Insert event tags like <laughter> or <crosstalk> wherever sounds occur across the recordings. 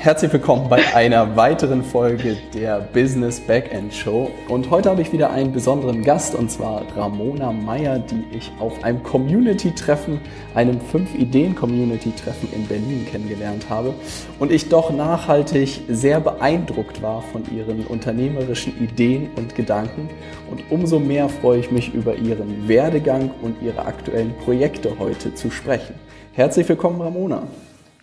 herzlich willkommen bei einer weiteren Folge der Business Backend Show. Und heute habe ich wieder einen besonderen Gast und zwar Ramona Meyer, die ich auf einem Community-Treffen, einem 5-Ideen-Community-Treffen in Berlin kennengelernt habe. Und ich doch nachhaltig sehr beeindruckt war von ihren unternehmerischen Ideen und Gedanken. Und umso mehr freue ich mich über ihren Werdegang und ihre aktuellen Projekte heute zu sprechen. Herzlich willkommen, Ramona.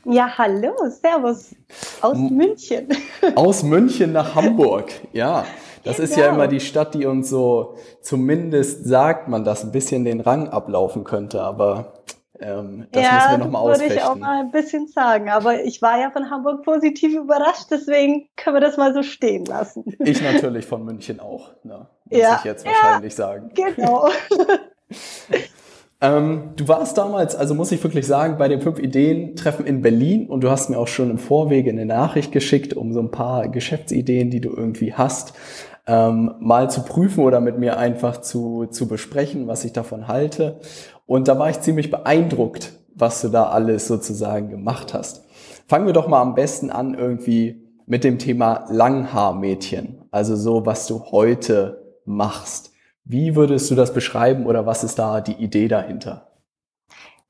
Ja, hallo, Servus aus München. <laughs> Aus München nach Hamburg, ja. Das genau. ist ja genau. immer die Stadt, die uns so, zumindest sagt man, dass ein bisschen den Rang ablaufen könnte, aber ähm, das ja, müssen wir nochmal ausfechten. würde ich auch mal ein bisschen sagen, aber ich war ja von Hamburg positiv überrascht, deswegen können wir das mal so stehen lassen. Ich natürlich von München auch, ne, muss ja. ich jetzt wahrscheinlich ja, sagen. Genau. <laughs> Ähm, du warst damals, also muss ich wirklich sagen, bei dem Fünf-Ideen-Treffen in Berlin und du hast mir auch schon im Vorwege eine Nachricht geschickt, um so ein paar Geschäftsideen, die du irgendwie hast, ähm, mal zu prüfen oder mit mir einfach zu, zu besprechen, was ich davon halte. Und da war ich ziemlich beeindruckt, was du da alles sozusagen gemacht hast. Fangen wir doch mal am besten an irgendwie mit dem Thema Langhaarmädchen, also so, was du heute machst. Wie würdest du das beschreiben oder was ist da die Idee dahinter?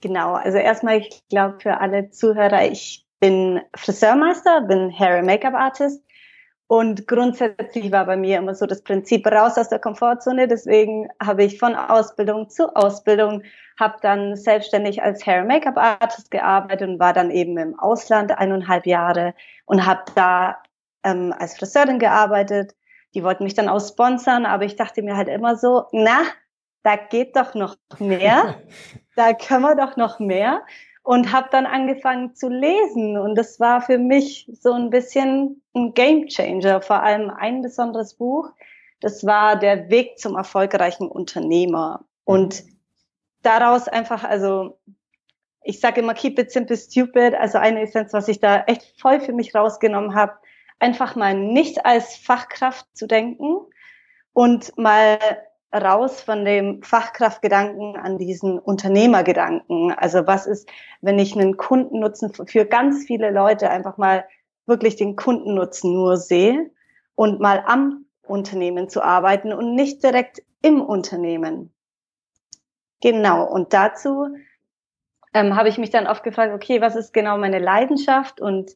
Genau, also erstmal, ich glaube für alle Zuhörer, ich bin Friseurmeister, bin Hair and Make-up Artist und grundsätzlich war bei mir immer so das Prinzip raus aus der Komfortzone. Deswegen habe ich von Ausbildung zu Ausbildung, habe dann selbstständig als Hair and Make-up Artist gearbeitet und war dann eben im Ausland eineinhalb Jahre und habe da ähm, als Friseurin gearbeitet die wollten mich dann auch sponsern, aber ich dachte mir halt immer so, na, da geht doch noch mehr, <laughs> da können wir doch noch mehr. Und habe dann angefangen zu lesen. Und das war für mich so ein bisschen ein Game Changer, vor allem ein besonderes Buch, das war der Weg zum erfolgreichen Unternehmer. Und daraus einfach, also ich sage immer keep it simple stupid, also eine Essenz, was ich da echt voll für mich rausgenommen habe, einfach mal nicht als Fachkraft zu denken und mal raus von dem Fachkraftgedanken an diesen Unternehmergedanken. Also was ist, wenn ich einen Kundennutzen für ganz viele Leute einfach mal wirklich den Kundennutzen nur sehe und mal am Unternehmen zu arbeiten und nicht direkt im Unternehmen. Genau. Und dazu ähm, habe ich mich dann oft gefragt, okay, was ist genau meine Leidenschaft und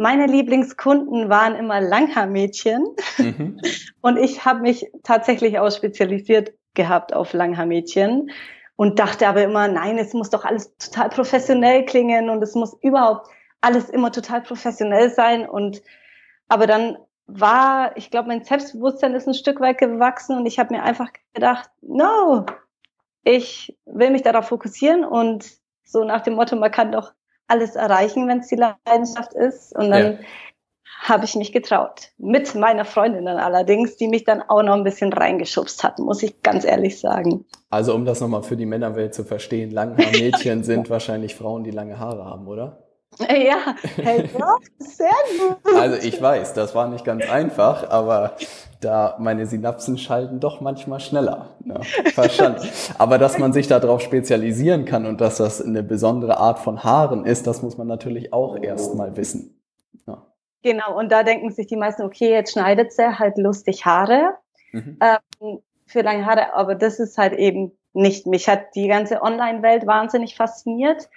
meine Lieblingskunden waren immer Langhaarmädchen mhm. <laughs> und ich habe mich tatsächlich auch spezialisiert gehabt auf Langhaarmädchen und dachte aber immer, nein, es muss doch alles total professionell klingen und es muss überhaupt alles immer total professionell sein und aber dann war, ich glaube, mein Selbstbewusstsein ist ein Stück weit gewachsen und ich habe mir einfach gedacht, no, ich will mich darauf fokussieren und so nach dem Motto, man kann doch alles erreichen, wenn es die Leidenschaft ist. Und dann ja. habe ich mich getraut. Mit meiner Freundin dann allerdings, die mich dann auch noch ein bisschen reingeschubst hat, muss ich ganz ehrlich sagen. Also um das nochmal für die Männerwelt zu verstehen, Langhaarmädchen <laughs> sind wahrscheinlich Frauen, die lange Haare haben, oder? Ja, hey, sehr gut. Also ich weiß, das war nicht ganz einfach, aber da meine Synapsen schalten doch manchmal schneller. Ja, verstanden. Aber dass man sich darauf spezialisieren kann und dass das eine besondere Art von Haaren ist, das muss man natürlich auch erstmal wissen. Ja. Genau, und da denken sich die meisten, okay, jetzt schneidet sie halt lustig Haare mhm. ähm, für lange Haare, aber das ist halt eben nicht. Mich hat die ganze Online-Welt wahnsinnig fasziniert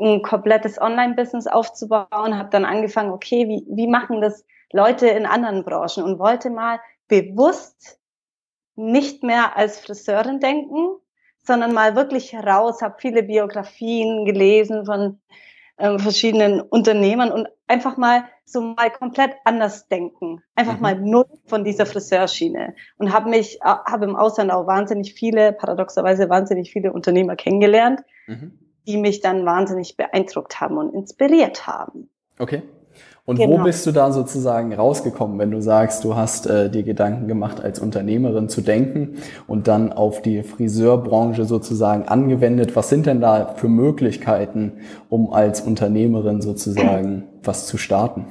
ein komplettes Online-Business aufzubauen, habe dann angefangen, okay, wie, wie machen das Leute in anderen Branchen und wollte mal bewusst nicht mehr als Friseurin denken, sondern mal wirklich raus, habe viele Biografien gelesen von äh, verschiedenen Unternehmern und einfach mal so mal komplett anders denken, einfach mhm. mal null von dieser Friseurschiene und habe mich, äh, habe im Ausland auch wahnsinnig viele, paradoxerweise wahnsinnig viele Unternehmer kennengelernt. Mhm die mich dann wahnsinnig beeindruckt haben und inspiriert haben. Okay. Und genau. wo bist du da sozusagen rausgekommen, wenn du sagst, du hast äh, dir Gedanken gemacht, als Unternehmerin zu denken und dann auf die Friseurbranche sozusagen angewendet? Was sind denn da für Möglichkeiten, um als Unternehmerin sozusagen was zu starten?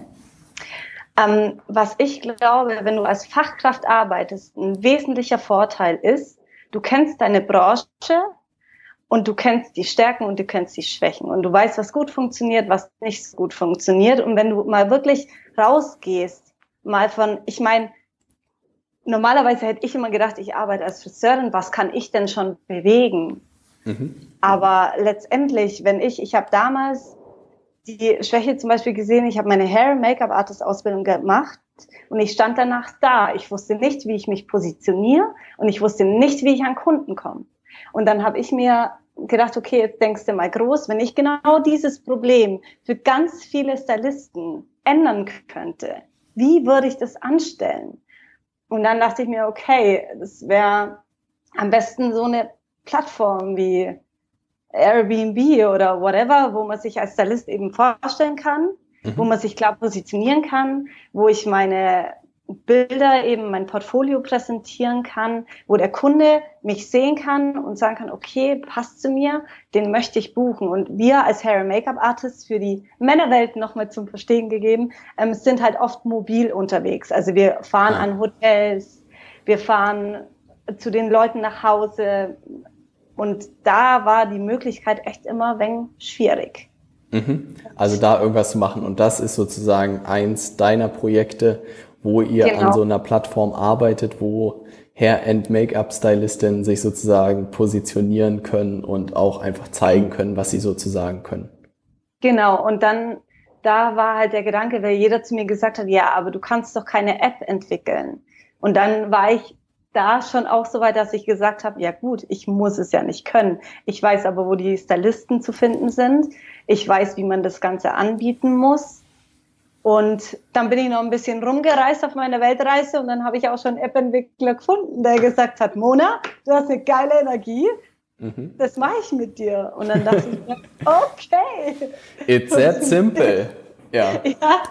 Ähm, was ich glaube, wenn du als Fachkraft arbeitest, ein wesentlicher Vorteil ist, du kennst deine Branche, und du kennst die Stärken und du kennst die Schwächen und du weißt, was gut funktioniert, was nicht so gut funktioniert. Und wenn du mal wirklich rausgehst, mal von, ich meine, normalerweise hätte ich immer gedacht, ich arbeite als Friseurin, was kann ich denn schon bewegen? Mhm. Aber letztendlich, wenn ich, ich habe damals die Schwäche zum Beispiel gesehen, ich habe meine Hair Make-up Artist Ausbildung gemacht und ich stand danach da. Ich wusste nicht, wie ich mich positioniere und ich wusste nicht, wie ich an Kunden komme. Und dann habe ich mir gedacht, okay, jetzt denkst du mal groß, wenn ich genau dieses Problem für ganz viele Stylisten ändern könnte, wie würde ich das anstellen? Und dann dachte ich mir, okay, das wäre am besten so eine Plattform wie Airbnb oder whatever, wo man sich als Stylist eben vorstellen kann, mhm. wo man sich klar positionieren kann, wo ich meine Bilder eben mein Portfolio präsentieren kann, wo der Kunde mich sehen kann und sagen kann, okay, passt zu mir, den möchte ich buchen. Und wir als Hair and Make-up Artists für die Männerwelt nochmal zum Verstehen gegeben, ähm, sind halt oft mobil unterwegs. Also wir fahren an Hotels, wir fahren zu den Leuten nach Hause. Und da war die Möglichkeit echt immer wenn schwierig. Mhm. Also da irgendwas zu machen. Und das ist sozusagen eins deiner Projekte wo ihr genau. an so einer Plattform arbeitet, wo Hair- and Make-up-Stylisten sich sozusagen positionieren können und auch einfach zeigen können, was sie sozusagen können. Genau, und dann, da war halt der Gedanke, weil jeder zu mir gesagt hat, ja, aber du kannst doch keine App entwickeln. Und dann war ich da schon auch so weit, dass ich gesagt habe, ja gut, ich muss es ja nicht können. Ich weiß aber, wo die Stylisten zu finden sind. Ich weiß, wie man das Ganze anbieten muss. Und dann bin ich noch ein bisschen rumgereist auf meiner Weltreise und dann habe ich auch schon einen App-Entwickler gefunden, der gesagt hat, Mona, du hast eine geile Energie, mhm. das mache ich mit dir. Und dann dachte ich <laughs> okay. It's that simple. <laughs> Ja. ja.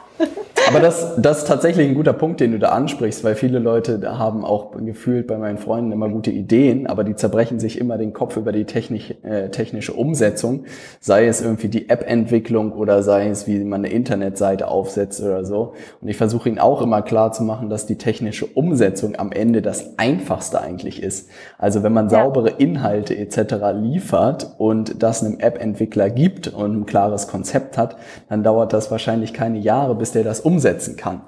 Aber das, das ist tatsächlich ein guter Punkt, den du da ansprichst, weil viele Leute haben auch gefühlt bei meinen Freunden immer gute Ideen, aber die zerbrechen sich immer den Kopf über die technisch, äh, technische Umsetzung, sei es irgendwie die App-Entwicklung oder sei es, wie man eine Internetseite aufsetzt oder so. Und ich versuche ihnen auch immer klar zu machen, dass die technische Umsetzung am Ende das Einfachste eigentlich ist. Also wenn man saubere Inhalte etc. liefert und das einem App-Entwickler gibt und ein klares Konzept hat, dann dauert das wahrscheinlich wahrscheinlich keine Jahre, bis der das umsetzen kann.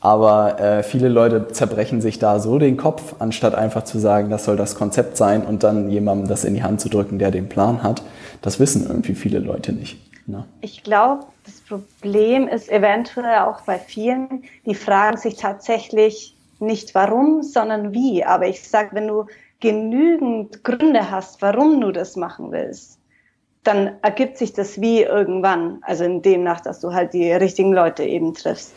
Aber äh, viele Leute zerbrechen sich da so den Kopf, anstatt einfach zu sagen, das soll das Konzept sein und dann jemandem das in die Hand zu drücken, der den Plan hat. Das wissen irgendwie viele Leute nicht. Ne? Ich glaube, das Problem ist eventuell auch bei vielen, die fragen sich tatsächlich nicht warum, sondern wie. Aber ich sage, wenn du genügend Gründe hast, warum du das machen willst, dann ergibt sich das wie irgendwann. Also in demnach, dass du halt die richtigen Leute eben triffst.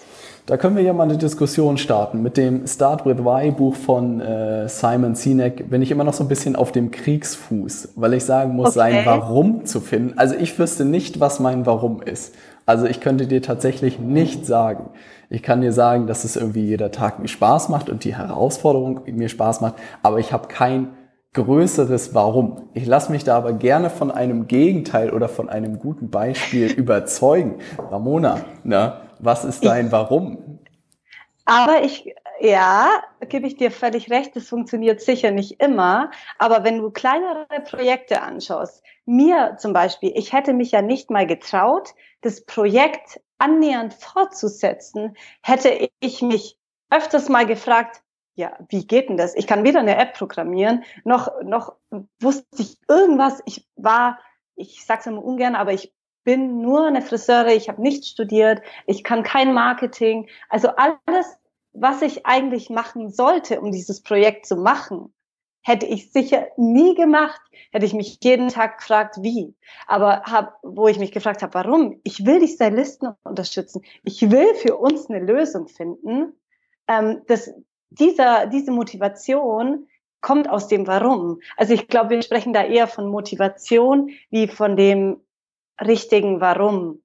Da können wir ja mal eine Diskussion starten. Mit dem Start with Why Buch von äh, Simon Sinek bin ich immer noch so ein bisschen auf dem Kriegsfuß, weil ich sagen muss, okay. sein Warum zu finden. Also ich wüsste nicht, was mein Warum ist. Also ich könnte dir tatsächlich nicht sagen. Ich kann dir sagen, dass es irgendwie jeder Tag mir Spaß macht und die Herausforderung mir Spaß macht, aber ich habe kein größeres Warum. Ich lasse mich da aber gerne von einem Gegenteil oder von einem guten Beispiel <laughs> überzeugen. Ramona, ne, was ist dein Warum? Aber ich, ja, gebe ich dir völlig recht, das funktioniert sicher nicht immer. Aber wenn du kleinere Projekte anschaust, mir zum Beispiel, ich hätte mich ja nicht mal getraut, das Projekt annähernd fortzusetzen, hätte ich mich öfters mal gefragt, ja, wie geht denn das? Ich kann weder eine App programmieren, noch, noch wusste ich irgendwas. Ich war, ich sag's immer ungern, aber ich bin nur eine Friseure, ich habe nicht studiert, ich kann kein Marketing. Also alles, was ich eigentlich machen sollte, um dieses Projekt zu machen, hätte ich sicher nie gemacht, hätte ich mich jeden Tag gefragt, wie. Aber hab, wo ich mich gefragt habe, warum? Ich will die Stylisten unterstützen. Ich will für uns eine Lösung finden. Ähm, das, dieser, diese Motivation kommt aus dem Warum. Also ich glaube, wir sprechen da eher von Motivation wie von dem richtigen Warum.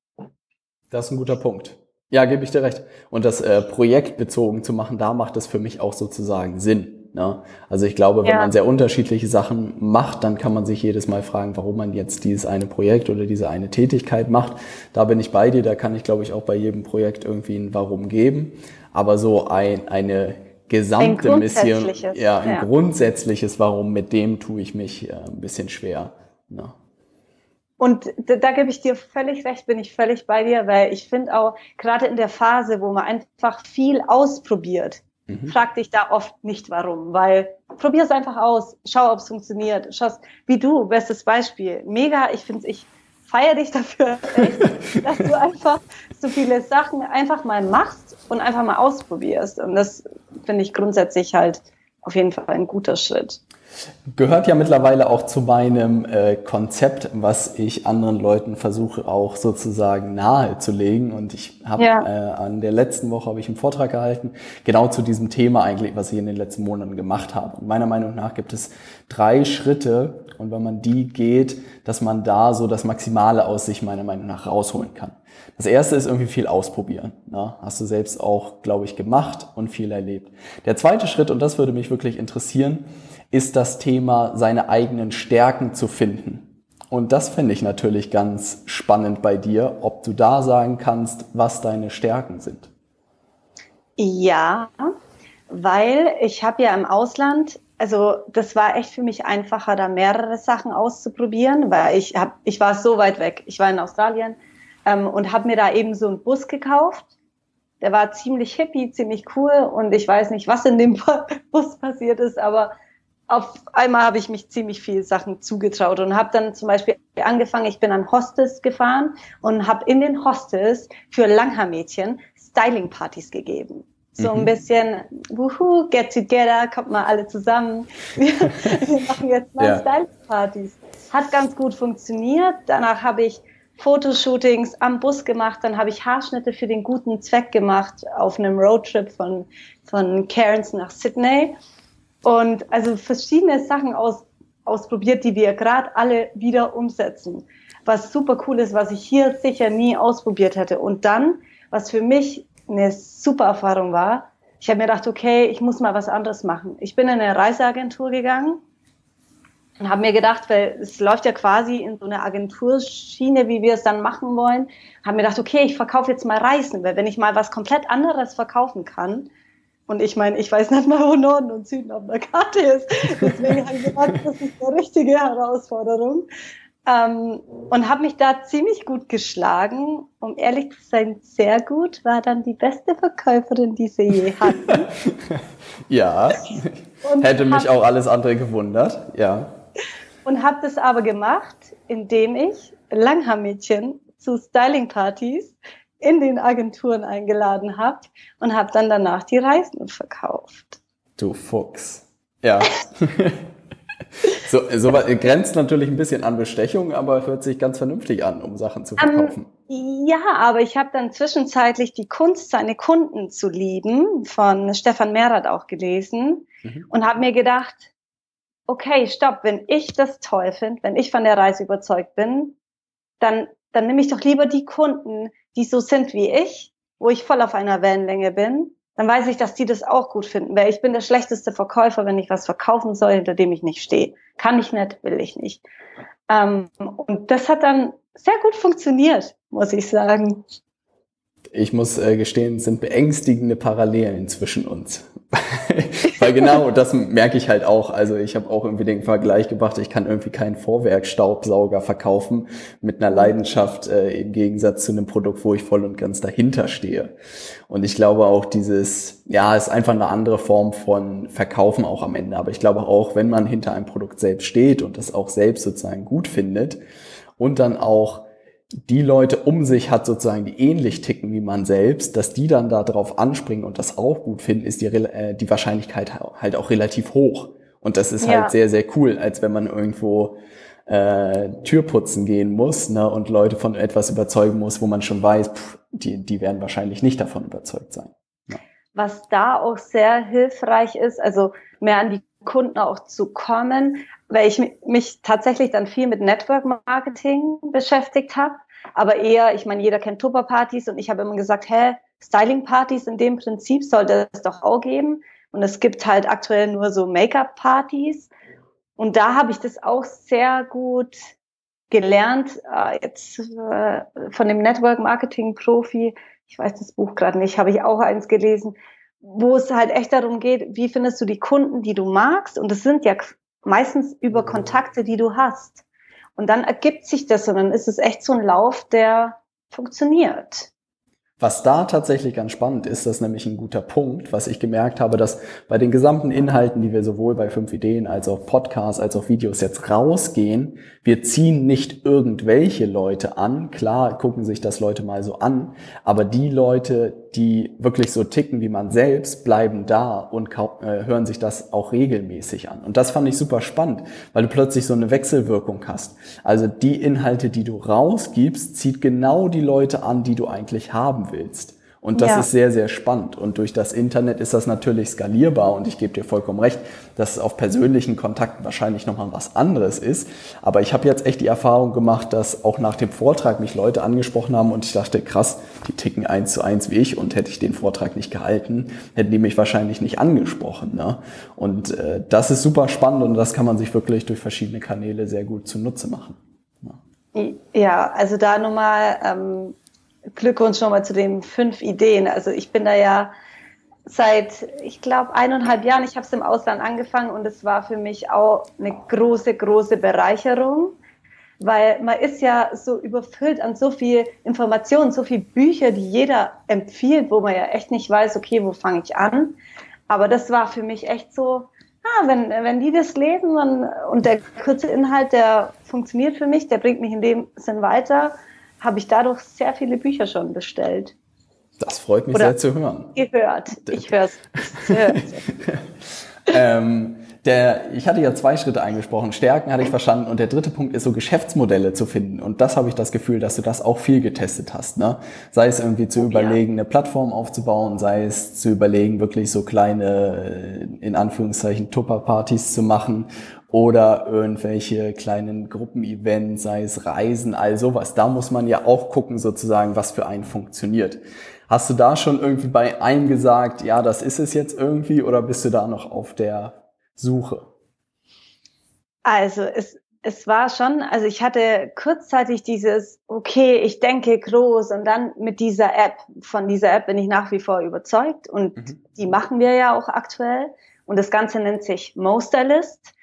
Das ist ein guter Punkt. Ja, gebe ich dir recht. Und das äh, projektbezogen zu machen, da macht es für mich auch sozusagen Sinn. Ne? Also ich glaube, wenn ja. man sehr unterschiedliche Sachen macht, dann kann man sich jedes Mal fragen, warum man jetzt dieses eine Projekt oder diese eine Tätigkeit macht. Da bin ich bei dir, da kann ich, glaube ich, auch bei jedem Projekt irgendwie ein Warum geben. Aber so ein, eine gesamte ein Mission, ja, ein ja. grundsätzliches Warum, mit dem tue ich mich äh, ein bisschen schwer. Ne? Und da, da gebe ich dir völlig recht, bin ich völlig bei dir, weil ich finde auch, gerade in der Phase, wo man einfach viel ausprobiert, mhm. frag dich da oft nicht warum, weil probier es einfach aus, schau, ob es funktioniert, schau, wie du, bestes Beispiel, mega, ich finde ich feiere dich dafür, echt, dass du einfach so viele Sachen einfach mal machst und einfach mal ausprobierst und das finde ich grundsätzlich halt auf jeden Fall ein guter Schritt. Gehört ja mittlerweile auch zu meinem äh, Konzept, was ich anderen Leuten versuche auch sozusagen nahezulegen. Und ich habe ja. äh, an der letzten Woche habe ich einen Vortrag gehalten, genau zu diesem Thema eigentlich, was ich in den letzten Monaten gemacht habe. Und meiner Meinung nach gibt es drei Schritte und wenn man die geht, dass man da so das Maximale aus sich meiner Meinung nach rausholen kann. Das erste ist irgendwie viel ausprobieren. Ne? Hast du selbst auch, glaube ich, gemacht und viel erlebt. Der zweite Schritt, und das würde mich wirklich interessieren, ist das Thema, seine eigenen Stärken zu finden. Und das finde ich natürlich ganz spannend bei dir, ob du da sagen kannst, was deine Stärken sind. Ja, weil ich habe ja im Ausland, also das war echt für mich einfacher, da mehrere Sachen auszuprobieren, weil ich hab, ich war so weit weg. Ich war in Australien ähm, und habe mir da eben so einen Bus gekauft. Der war ziemlich hippie, ziemlich cool und ich weiß nicht, was in dem <laughs> Bus passiert ist, aber auf einmal habe ich mich ziemlich viel Sachen zugetraut und habe dann zum Beispiel angefangen, ich bin an Hostes gefahren und habe in den Hostes für Langhaarmädchen Styling-Partys gegeben. So ein mhm. bisschen, wuhu, get together, kommt mal alle zusammen. Wir, <laughs> wir machen jetzt mal ja. Styling-Partys. Hat ganz gut funktioniert. Danach habe ich Fotoshootings am Bus gemacht, dann habe ich Haarschnitte für den guten Zweck gemacht auf einem Roadtrip von, von Cairns nach Sydney. Und also verschiedene Sachen aus, ausprobiert, die wir gerade alle wieder umsetzen. Was super cool ist, was ich hier sicher nie ausprobiert hätte. Und dann, was für mich eine super Erfahrung war, ich habe mir gedacht, okay, ich muss mal was anderes machen. Ich bin in eine Reiseagentur gegangen und habe mir gedacht, weil es läuft ja quasi in so eine Agenturschiene, wie wir es dann machen wollen, habe mir gedacht, okay, ich verkaufe jetzt mal Reisen, weil wenn ich mal was komplett anderes verkaufen kann, und ich meine, ich weiß nicht mal, wo Norden und Süden auf der Karte ist. Deswegen habe ich gesagt, das ist eine richtige Herausforderung. Ähm, und habe mich da ziemlich gut geschlagen. Um ehrlich zu sein, sehr gut. War dann die beste Verkäuferin, die sie je hatten. <laughs> ja, und hätte mich auch alles andere gewundert. Ja. Und habe das aber gemacht, indem ich Langhaarmädchen zu Styling-Partys in den Agenturen eingeladen habe und habe dann danach die Reisen verkauft. Du Fuchs. Ja. <laughs> so, so grenzt natürlich ein bisschen an Bestechung, aber hört sich ganz vernünftig an, um Sachen zu verkaufen. Um, ja, aber ich habe dann zwischenzeitlich die Kunst, seine Kunden zu lieben, von Stefan Merath auch gelesen mhm. und habe mir gedacht, okay, stopp, wenn ich das toll finde, wenn ich von der Reise überzeugt bin, dann, dann nehme ich doch lieber die Kunden, die so sind wie ich, wo ich voll auf einer Wellenlänge bin, dann weiß ich, dass die das auch gut finden, weil ich bin der schlechteste Verkäufer, wenn ich was verkaufen soll, hinter dem ich nicht stehe. Kann ich nicht, will ich nicht. Ähm, und das hat dann sehr gut funktioniert, muss ich sagen ich muss äh, gestehen, sind beängstigende Parallelen zwischen uns. <laughs> Weil genau das merke ich halt auch. Also ich habe auch irgendwie den Vergleich gebracht, ich kann irgendwie keinen Vorwerkstaubsauger verkaufen mit einer Leidenschaft äh, im Gegensatz zu einem Produkt, wo ich voll und ganz dahinter stehe. Und ich glaube auch dieses, ja, ist einfach eine andere Form von Verkaufen auch am Ende. Aber ich glaube auch, wenn man hinter einem Produkt selbst steht und das auch selbst sozusagen gut findet und dann auch die Leute um sich hat, sozusagen, die ähnlich ticken wie man selbst, dass die dann da drauf anspringen und das auch gut finden, ist die, äh, die Wahrscheinlichkeit halt auch relativ hoch. Und das ist halt ja. halt sehr, sehr cool, als wenn man irgendwo äh, Tür putzen gehen muss ne, und Leute von etwas überzeugen muss, wo man schon weiß, pff, die, die werden wahrscheinlich nicht davon überzeugt sein. Ja. Was da auch sehr hilfreich ist, also mehr an die Kunden auch zu kommen, weil ich mich tatsächlich dann viel mit Network Marketing beschäftigt habe aber eher, ich meine, jeder kennt Tupperpartys und ich habe immer gesagt, hä, Styling-Partys in dem Prinzip sollte es doch auch geben. Und es gibt halt aktuell nur so Make-up-Partys. Und da habe ich das auch sehr gut gelernt, äh, jetzt äh, von dem Network-Marketing-Profi, ich weiß das Buch gerade nicht, habe ich auch eins gelesen, wo es halt echt darum geht, wie findest du die Kunden, die du magst? Und es sind ja meistens über Kontakte, die du hast. Und dann ergibt sich das und dann ist es echt so ein Lauf, der funktioniert. Was da tatsächlich ganz spannend ist, das ist nämlich ein guter Punkt, was ich gemerkt habe, dass bei den gesamten Inhalten, die wir sowohl bei fünf Ideen als auch Podcasts als auch Videos jetzt rausgehen, wir ziehen nicht irgendwelche Leute an. Klar gucken sich das Leute mal so an, aber die Leute, die wirklich so ticken wie man selbst, bleiben da und äh, hören sich das auch regelmäßig an. Und das fand ich super spannend, weil du plötzlich so eine Wechselwirkung hast. Also die Inhalte, die du rausgibst, zieht genau die Leute an, die du eigentlich haben willst. Und das ja. ist sehr, sehr spannend. Und durch das Internet ist das natürlich skalierbar. Und ich gebe dir vollkommen recht, dass es auf persönlichen Kontakten wahrscheinlich nochmal was anderes ist. Aber ich habe jetzt echt die Erfahrung gemacht, dass auch nach dem Vortrag mich Leute angesprochen haben und ich dachte, krass, die ticken eins zu eins wie ich. Und hätte ich den Vortrag nicht gehalten, hätten die mich wahrscheinlich nicht angesprochen. Ne? Und äh, das ist super spannend und das kann man sich wirklich durch verschiedene Kanäle sehr gut zunutze machen. Ne? Ja, also da nochmal ähm, Glückwunsch nochmal zu den fünf Ideen. Also ich bin da ja seit, ich glaube, eineinhalb Jahren, ich habe es im Ausland angefangen und es war für mich auch eine große, große Bereicherung, weil man ist ja so überfüllt an so viel Informationen, so viel Bücher, die jeder empfiehlt, wo man ja echt nicht weiß, okay, wo fange ich an. Aber das war für mich echt so, ah, wenn, wenn die das lesen und, und der kurze Inhalt, der funktioniert für mich, der bringt mich in dem Sinn weiter habe ich dadurch sehr viele Bücher schon bestellt. Das freut mich Oder sehr zu hören. Gehört. Ich höre es. <laughs> ähm, der, ich hatte ja zwei Schritte eingesprochen. Stärken hatte ich verstanden. Und der dritte Punkt ist so Geschäftsmodelle zu finden. Und das habe ich das Gefühl, dass du das auch viel getestet hast. Ne? Sei es irgendwie zu überlegen, eine Plattform aufzubauen, sei es zu überlegen, wirklich so kleine, in Anführungszeichen, Tupper-Partys zu machen oder irgendwelche kleinen Gruppenevents, sei es Reisen, all sowas. Da muss man ja auch gucken, sozusagen, was für einen funktioniert. Hast du da schon irgendwie bei einem gesagt, ja, das ist es jetzt irgendwie, oder bist du da noch auf der Suche? Also es, es war schon, also ich hatte kurzzeitig dieses, okay, ich denke groß und dann mit dieser App, von dieser App bin ich nach wie vor überzeugt und mhm. die machen wir ja auch aktuell und das Ganze nennt sich Mosterlist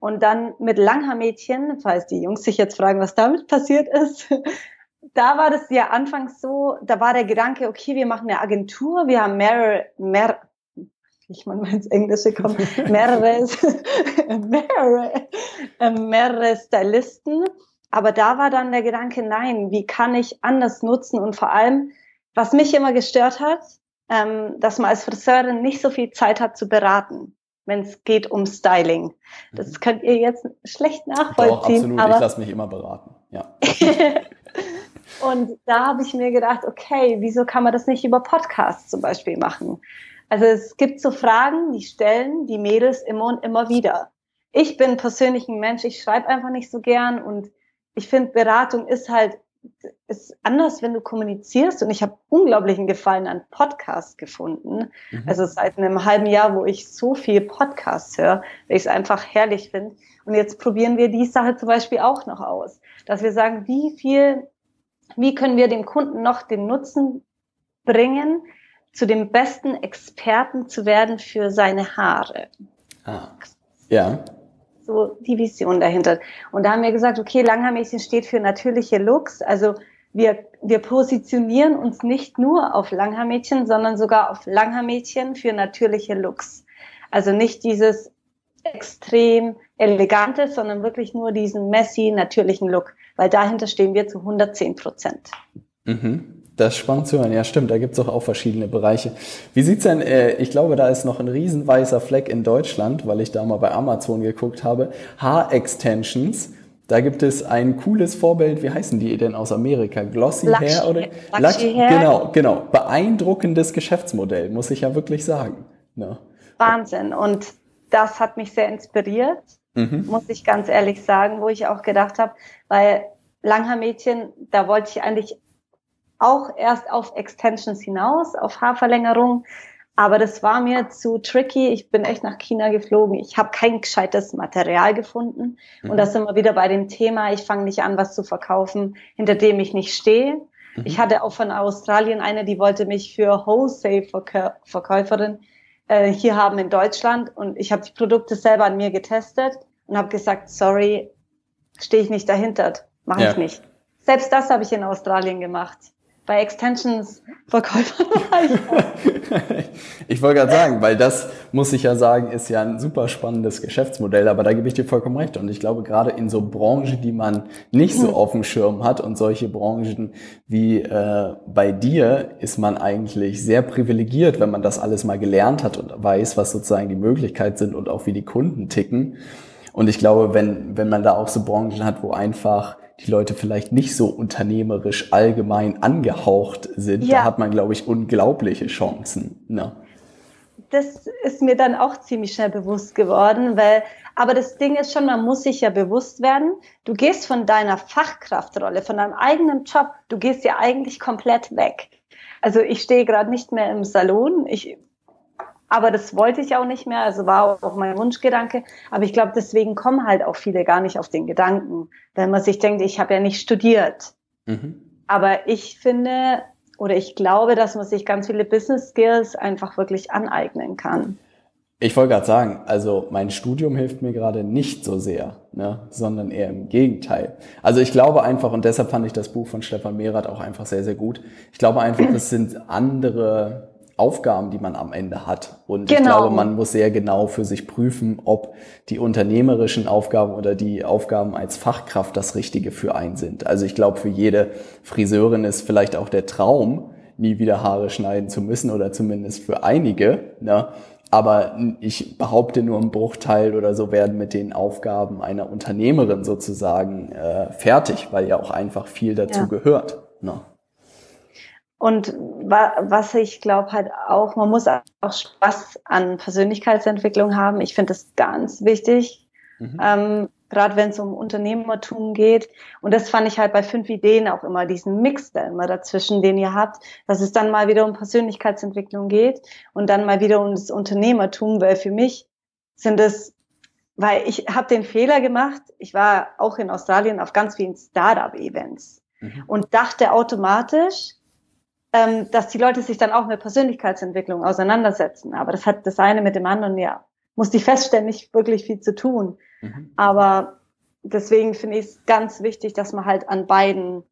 und dann mit Langhaarmädchen, falls die Jungs sich jetzt fragen, was damit passiert ist, <laughs> da war das ja anfangs so, da war der Gedanke, okay, wir machen eine Agentur, wir haben mehrere, mehr, ich meine, ins Englische kommt, mehrere, <laughs> mehrere, äh, mehrere Stylisten. Aber da war dann der Gedanke, nein, wie kann ich anders nutzen? Und vor allem, was mich immer gestört hat, ähm, dass man als Friseurin nicht so viel Zeit hat zu beraten wenn es geht um Styling. Das mhm. könnt ihr jetzt schlecht nachvollziehen. Doch, absolut. Ich lasse mich immer beraten. Ja. <laughs> und da habe ich mir gedacht, okay, wieso kann man das nicht über Podcasts zum Beispiel machen? Also es gibt so Fragen, die stellen die Mädels immer und immer wieder. Ich bin persönlich ein Mensch, ich schreibe einfach nicht so gern und ich finde, Beratung ist halt ist anders, wenn du kommunizierst. Und ich habe unglaublichen Gefallen an Podcasts gefunden. Mhm. Also seit einem halben Jahr, wo ich so viel Podcasts höre, weil ich es einfach herrlich finde. Und jetzt probieren wir die Sache zum Beispiel auch noch aus, dass wir sagen, wie viel, wie können wir dem Kunden noch den Nutzen bringen, zu dem besten Experten zu werden für seine Haare. Ah, ja so die Vision dahinter. Und da haben wir gesagt, okay, Langhaarmädchen steht für natürliche Looks. Also wir, wir positionieren uns nicht nur auf Langhaarmädchen, sondern sogar auf Langhaarmädchen für natürliche Looks. Also nicht dieses extrem elegante, sondern wirklich nur diesen messy, natürlichen Look, weil dahinter stehen wir zu 110 Prozent. Mhm. Das ist spannend zu hören. Ja, stimmt. Da gibt es auch, auch verschiedene Bereiche. Wie sieht's denn, äh, ich glaube, da ist noch ein riesen weißer Fleck in Deutschland, weil ich da mal bei Amazon geguckt habe. Haar-Extensions. Da gibt es ein cooles Vorbild. Wie heißen die denn aus Amerika? Glossy Luxury, Hair oder? Luxury Hair. Genau, genau. Beeindruckendes Geschäftsmodell, muss ich ja wirklich sagen. Ja. Wahnsinn. Und das hat mich sehr inspiriert, mhm. muss ich ganz ehrlich sagen, wo ich auch gedacht habe, weil Langhaarmädchen, da wollte ich eigentlich auch erst auf Extensions hinaus, auf Haarverlängerung. Aber das war mir zu tricky. Ich bin echt nach China geflogen. Ich habe kein gescheites Material gefunden. Mhm. Und da sind wir wieder bei dem Thema, ich fange nicht an, was zu verkaufen, hinter dem ich nicht stehe. Mhm. Ich hatte auch von Australien eine, die wollte mich für Wholesale-Verkäuferin äh, hier haben in Deutschland. Und ich habe die Produkte selber an mir getestet und habe gesagt, sorry, stehe ich nicht dahinter. Mache ja. ich nicht. Selbst das habe ich in Australien gemacht bei Extensions Verkäufer <laughs> ich wollte gerade sagen, weil das, muss ich ja sagen, ist ja ein super spannendes Geschäftsmodell, aber da gebe ich dir vollkommen recht. Und ich glaube, gerade in so Branchen, die man nicht so hm. auf dem Schirm hat und solche Branchen wie äh, bei dir, ist man eigentlich sehr privilegiert, wenn man das alles mal gelernt hat und weiß, was sozusagen die Möglichkeiten sind und auch wie die Kunden ticken. Und ich glaube, wenn, wenn man da auch so Branchen hat, wo einfach die Leute vielleicht nicht so unternehmerisch allgemein angehaucht sind, ja. da hat man, glaube ich, unglaubliche Chancen. Ne? Das ist mir dann auch ziemlich schnell bewusst geworden, weil, aber das Ding ist schon, man muss sich ja bewusst werden, du gehst von deiner Fachkraftrolle, von deinem eigenen Job, du gehst ja eigentlich komplett weg. Also ich stehe gerade nicht mehr im Salon, ich aber das wollte ich auch nicht mehr, also war auch mein Wunschgedanke. Aber ich glaube, deswegen kommen halt auch viele gar nicht auf den Gedanken, wenn man sich denkt, ich habe ja nicht studiert. Mhm. Aber ich finde oder ich glaube, dass man sich ganz viele Business Skills einfach wirklich aneignen kann. Ich wollte gerade sagen, also mein Studium hilft mir gerade nicht so sehr, ne, sondern eher im Gegenteil. Also ich glaube einfach, und deshalb fand ich das Buch von Stefan Mehrath auch einfach sehr, sehr gut. Ich glaube einfach, es sind andere Aufgaben, die man am Ende hat. Und genau. ich glaube, man muss sehr genau für sich prüfen, ob die unternehmerischen Aufgaben oder die Aufgaben als Fachkraft das Richtige für einen sind. Also ich glaube, für jede Friseurin ist vielleicht auch der Traum, nie wieder Haare schneiden zu müssen oder zumindest für einige. Ne? Aber ich behaupte nur ein Bruchteil oder so werden mit den Aufgaben einer Unternehmerin sozusagen äh, fertig, weil ja auch einfach viel dazu ja. gehört. Ne? Und wa was ich glaube halt auch, man muss auch Spaß an Persönlichkeitsentwicklung haben. Ich finde das ganz wichtig, mhm. ähm, gerade wenn es um Unternehmertum geht. Und das fand ich halt bei fünf Ideen auch immer, diesen Mix da immer dazwischen, den ihr habt, dass es dann mal wieder um Persönlichkeitsentwicklung geht und dann mal wieder um das Unternehmertum, weil für mich sind es weil ich habe den Fehler gemacht, ich war auch in Australien auf ganz vielen Startup-Events mhm. und dachte automatisch, ähm, dass die Leute sich dann auch mit Persönlichkeitsentwicklung auseinandersetzen. Aber das hat das eine mit dem anderen ja, muss ich feststellen, nicht wirklich viel zu tun. Mhm. Aber deswegen finde ich es ganz wichtig, dass man halt an beiden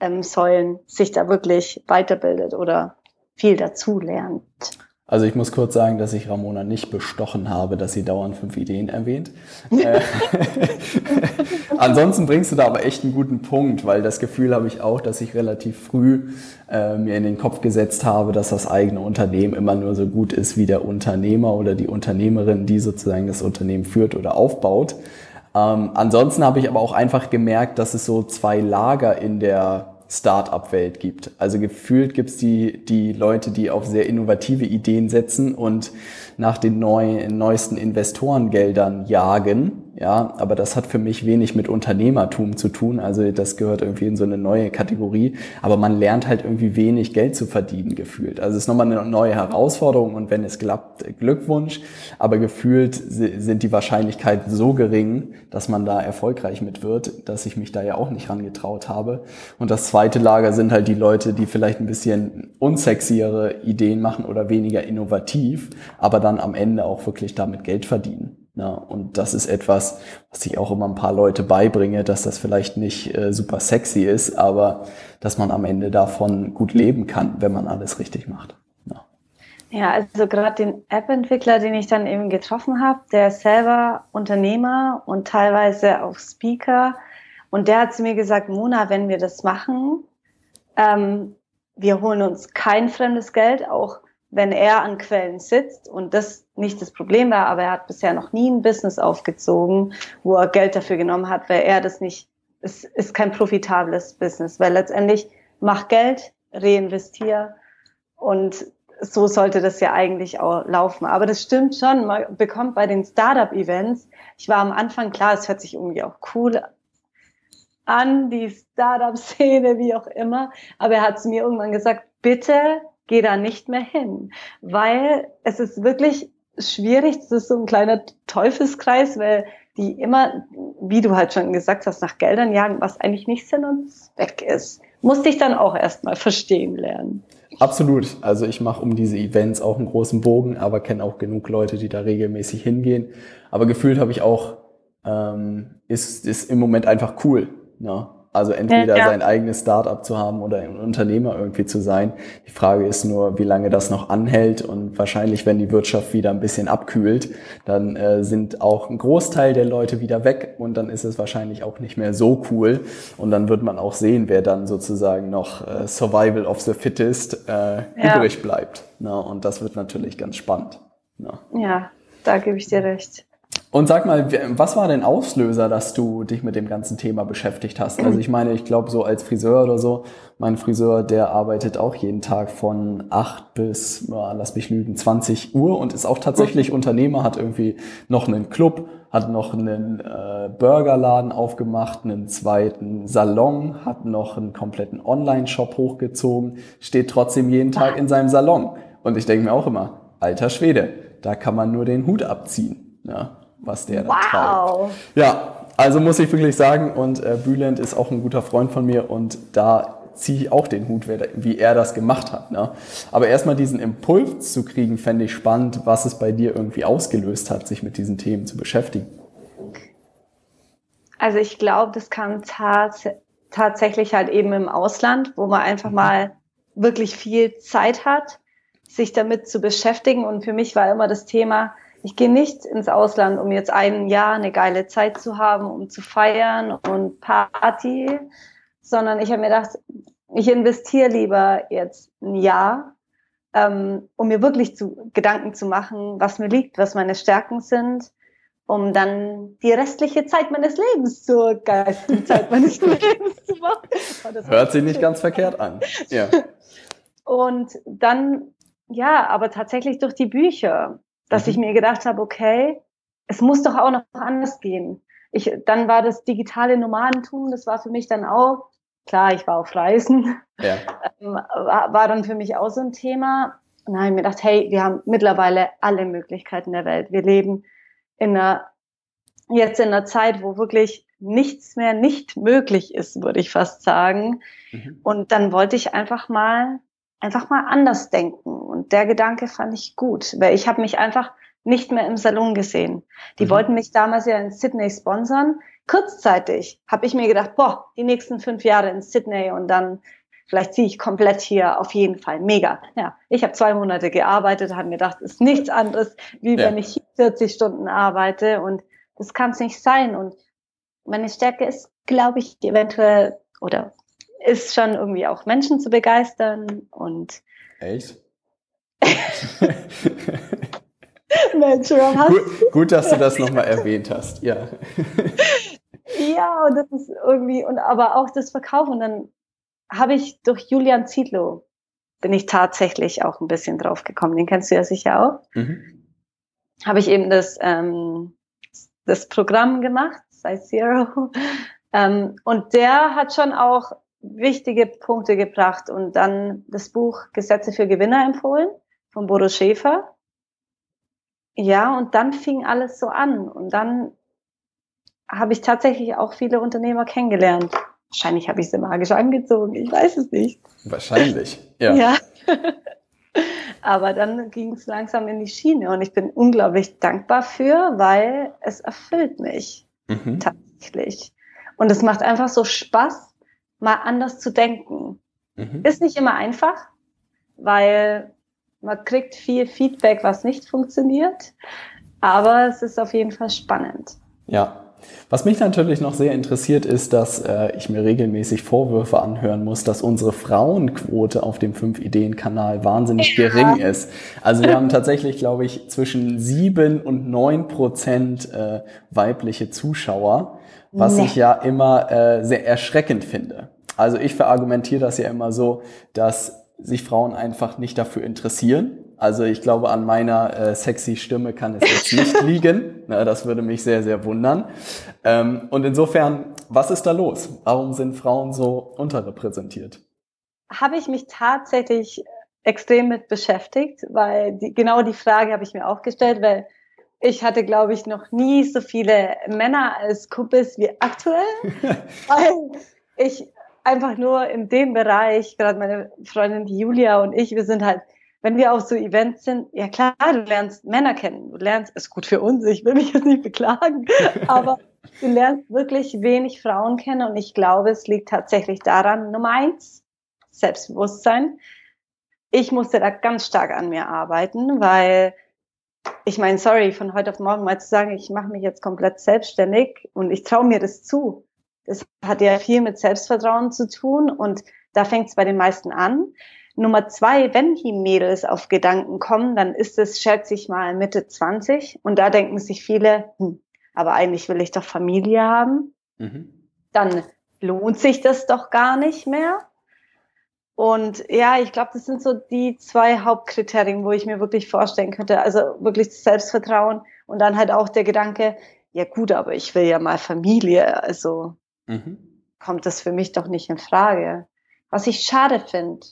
ähm, Säulen sich da wirklich weiterbildet oder viel dazu lernt. Also ich muss kurz sagen, dass ich Ramona nicht bestochen habe, dass sie dauernd fünf Ideen erwähnt. <laughs> äh, <laughs> ansonsten bringst du da aber echt einen guten Punkt, weil das Gefühl habe ich auch, dass ich relativ früh äh, mir in den Kopf gesetzt habe, dass das eigene Unternehmen immer nur so gut ist wie der Unternehmer oder die Unternehmerin, die sozusagen das Unternehmen führt oder aufbaut. Ähm, ansonsten habe ich aber auch einfach gemerkt, dass es so zwei Lager in der Start-up-Welt gibt. Also gefühlt gibt es die, die Leute, die auf sehr innovative Ideen setzen und nach den neu, neuesten Investorengeldern jagen ja, aber das hat für mich wenig mit Unternehmertum zu tun. Also das gehört irgendwie in so eine neue Kategorie. Aber man lernt halt irgendwie wenig Geld zu verdienen gefühlt. Also es ist nochmal eine neue Herausforderung und wenn es klappt, Glückwunsch. Aber gefühlt sind die Wahrscheinlichkeiten so gering, dass man da erfolgreich mit wird, dass ich mich da ja auch nicht rangetraut habe. Und das zweite Lager sind halt die Leute, die vielleicht ein bisschen unsexiere Ideen machen oder weniger innovativ, aber dann am Ende auch wirklich damit Geld verdienen. Ja, und das ist etwas, was ich auch immer ein paar Leute beibringe, dass das vielleicht nicht äh, super sexy ist, aber dass man am Ende davon gut leben kann, wenn man alles richtig macht. Ja, ja also gerade den App-Entwickler, den ich dann eben getroffen habe, der ist selber Unternehmer und teilweise auch Speaker. Und der hat zu mir gesagt, Mona, wenn wir das machen, ähm, wir holen uns kein fremdes Geld, auch wenn er an Quellen sitzt und das nicht das Problem war, aber er hat bisher noch nie ein Business aufgezogen, wo er Geld dafür genommen hat, weil er das nicht, es ist kein profitables Business, weil letztendlich mach Geld, reinvestier und so sollte das ja eigentlich auch laufen. Aber das stimmt schon, man bekommt bei den Startup-Events, ich war am Anfang, klar, es hört sich irgendwie auch cool an, die Startup-Szene, wie auch immer, aber er hat zu mir irgendwann gesagt, bitte geh da nicht mehr hin, weil es ist wirklich schwierig, das ist so ein kleiner Teufelskreis, weil die immer, wie du halt schon gesagt hast, nach Geldern jagen, was eigentlich nicht Sinn und Zweck ist. Musste ich dann auch erstmal verstehen lernen. Absolut. Also ich mache um diese Events auch einen großen Bogen, aber kenne auch genug Leute, die da regelmäßig hingehen. Aber gefühlt habe ich auch ähm, ist, ist im Moment einfach cool. Ne? Also entweder ja, sein eigenes Startup zu haben oder ein Unternehmer irgendwie zu sein. Die Frage ist nur, wie lange das noch anhält und wahrscheinlich, wenn die Wirtschaft wieder ein bisschen abkühlt, dann äh, sind auch ein Großteil der Leute wieder weg und dann ist es wahrscheinlich auch nicht mehr so cool und dann wird man auch sehen, wer dann sozusagen noch äh, Survival of the Fittest äh, ja. übrig bleibt. Na, und das wird natürlich ganz spannend. Na. Ja, da gebe ich dir recht. Und sag mal, was war denn Auslöser, dass du dich mit dem ganzen Thema beschäftigt hast? Also ich meine, ich glaube so als Friseur oder so, mein Friseur, der arbeitet auch jeden Tag von acht bis, lass mich lügen, 20 Uhr und ist auch tatsächlich Unternehmer, hat irgendwie noch einen Club, hat noch einen äh, Burgerladen aufgemacht, einen zweiten Salon, hat noch einen kompletten Online-Shop hochgezogen, steht trotzdem jeden Tag in seinem Salon. Und ich denke mir auch immer, alter Schwede, da kann man nur den Hut abziehen. Ja was der wow. da treibt. Ja, also muss ich wirklich sagen, und äh, Bülent ist auch ein guter Freund von mir und da ziehe ich auch den Hut, wie er das gemacht hat. Ne? Aber erstmal diesen Impuls zu kriegen, fände ich spannend, was es bei dir irgendwie ausgelöst hat, sich mit diesen Themen zu beschäftigen. Also ich glaube, das kam tats tatsächlich halt eben im Ausland, wo man einfach mhm. mal wirklich viel Zeit hat, sich damit zu beschäftigen. Und für mich war immer das Thema, ich gehe nicht ins Ausland, um jetzt ein Jahr eine geile Zeit zu haben, um zu feiern und Party, sondern ich habe mir gedacht, ich investiere lieber jetzt ein Jahr, ähm, um mir wirklich zu, Gedanken zu machen, was mir liegt, was meine Stärken sind, um dann die restliche Zeit meines Lebens zur geistigen Zeit <laughs> meines Lebens zu machen. Hört sich nicht ganz verkehrt an. <laughs> Ja. Und dann, ja, aber tatsächlich durch die Bücher dass mhm. ich mir gedacht habe, okay, es muss doch auch noch anders gehen. Ich, dann war das digitale Nomadentum, das war für mich dann auch, klar, ich war auf Reisen, ja. <laughs> ähm, war, war dann für mich auch so ein Thema. Und dann habe ich mir gedacht, hey, wir haben mittlerweile alle Möglichkeiten der Welt. Wir leben in einer, jetzt in einer Zeit, wo wirklich nichts mehr nicht möglich ist, würde ich fast sagen. Mhm. Und dann wollte ich einfach mal einfach mal anders denken. Und der Gedanke fand ich gut, weil ich habe mich einfach nicht mehr im Salon gesehen. Die mhm. wollten mich damals ja in Sydney sponsern. Kurzzeitig habe ich mir gedacht, boah, die nächsten fünf Jahre in Sydney und dann vielleicht ziehe ich komplett hier auf jeden Fall. Mega. Ja, ich habe zwei Monate gearbeitet, habe mir gedacht, ist nichts anderes, wie ja. wenn ich 40 Stunden arbeite und das kann es nicht sein. Und meine Stärke ist, glaube ich, eventuell oder ist schon irgendwie auch Menschen zu begeistern und. Echt? <laughs> Mensch, warum gut, gut, dass du das nochmal erwähnt hast, ja. <laughs> ja, und das ist irgendwie, und aber auch das Verkaufen. Und dann habe ich durch Julian Zietlow bin ich tatsächlich auch ein bisschen drauf gekommen. Den kennst du ja sicher auch. Mhm. Habe ich eben das, ähm, das Programm gemacht, Size Zero. <laughs> Ähm, und der hat schon auch wichtige Punkte gebracht und dann das Buch Gesetze für Gewinner empfohlen von Bodo Schäfer. Ja, und dann fing alles so an und dann habe ich tatsächlich auch viele Unternehmer kennengelernt. Wahrscheinlich habe ich sie magisch angezogen, ich weiß es nicht. Wahrscheinlich, <laughs> ja. ja. <laughs> Aber dann ging es langsam in die Schiene und ich bin unglaublich dankbar für, weil es erfüllt mich mhm. tatsächlich. Und es macht einfach so Spaß, mal anders zu denken. Mhm. Ist nicht immer einfach, weil man kriegt viel Feedback, was nicht funktioniert, aber es ist auf jeden Fall spannend. Ja. Was mich natürlich noch sehr interessiert, ist, dass äh, ich mir regelmäßig Vorwürfe anhören muss, dass unsere Frauenquote auf dem Fünf-Ideen-Kanal wahnsinnig ja. gering ist. Also wir haben tatsächlich, glaube ich, zwischen sieben und neun Prozent äh, weibliche Zuschauer was nee. ich ja immer äh, sehr erschreckend finde. Also ich verargumentiere das ja immer so, dass sich Frauen einfach nicht dafür interessieren. Also ich glaube, an meiner äh, sexy Stimme kann es jetzt nicht <laughs> liegen. Na, das würde mich sehr, sehr wundern. Ähm, und insofern, was ist da los? Warum sind Frauen so unterrepräsentiert? Habe ich mich tatsächlich extrem mit beschäftigt, weil die, genau die Frage habe ich mir auch gestellt, weil ich hatte, glaube ich, noch nie so viele Männer als Kumpels wie aktuell, <laughs> weil ich einfach nur in dem Bereich, gerade meine Freundin Julia und ich, wir sind halt, wenn wir auf so Events sind, ja klar, du lernst Männer kennen, du lernst, ist gut für uns, ich will mich jetzt nicht beklagen, <laughs> aber du lernst wirklich wenig Frauen kennen und ich glaube, es liegt tatsächlich daran, Nummer eins, Selbstbewusstsein. Ich musste da ganz stark an mir arbeiten, weil ich meine, sorry, von heute auf morgen mal zu sagen, ich mache mich jetzt komplett selbstständig und ich traue mir das zu. Das hat ja viel mit Selbstvertrauen zu tun und da fängt es bei den meisten an. Nummer zwei, wenn die Mädels auf Gedanken kommen, dann ist es, schätze ich mal, Mitte 20 und da denken sich viele, hm, aber eigentlich will ich doch Familie haben. Mhm. Dann lohnt sich das doch gar nicht mehr. Und ja, ich glaube, das sind so die zwei Hauptkriterien, wo ich mir wirklich vorstellen könnte. Also wirklich Selbstvertrauen und dann halt auch der Gedanke, ja gut, aber ich will ja mal Familie. Also mhm. kommt das für mich doch nicht in Frage. Was ich schade finde.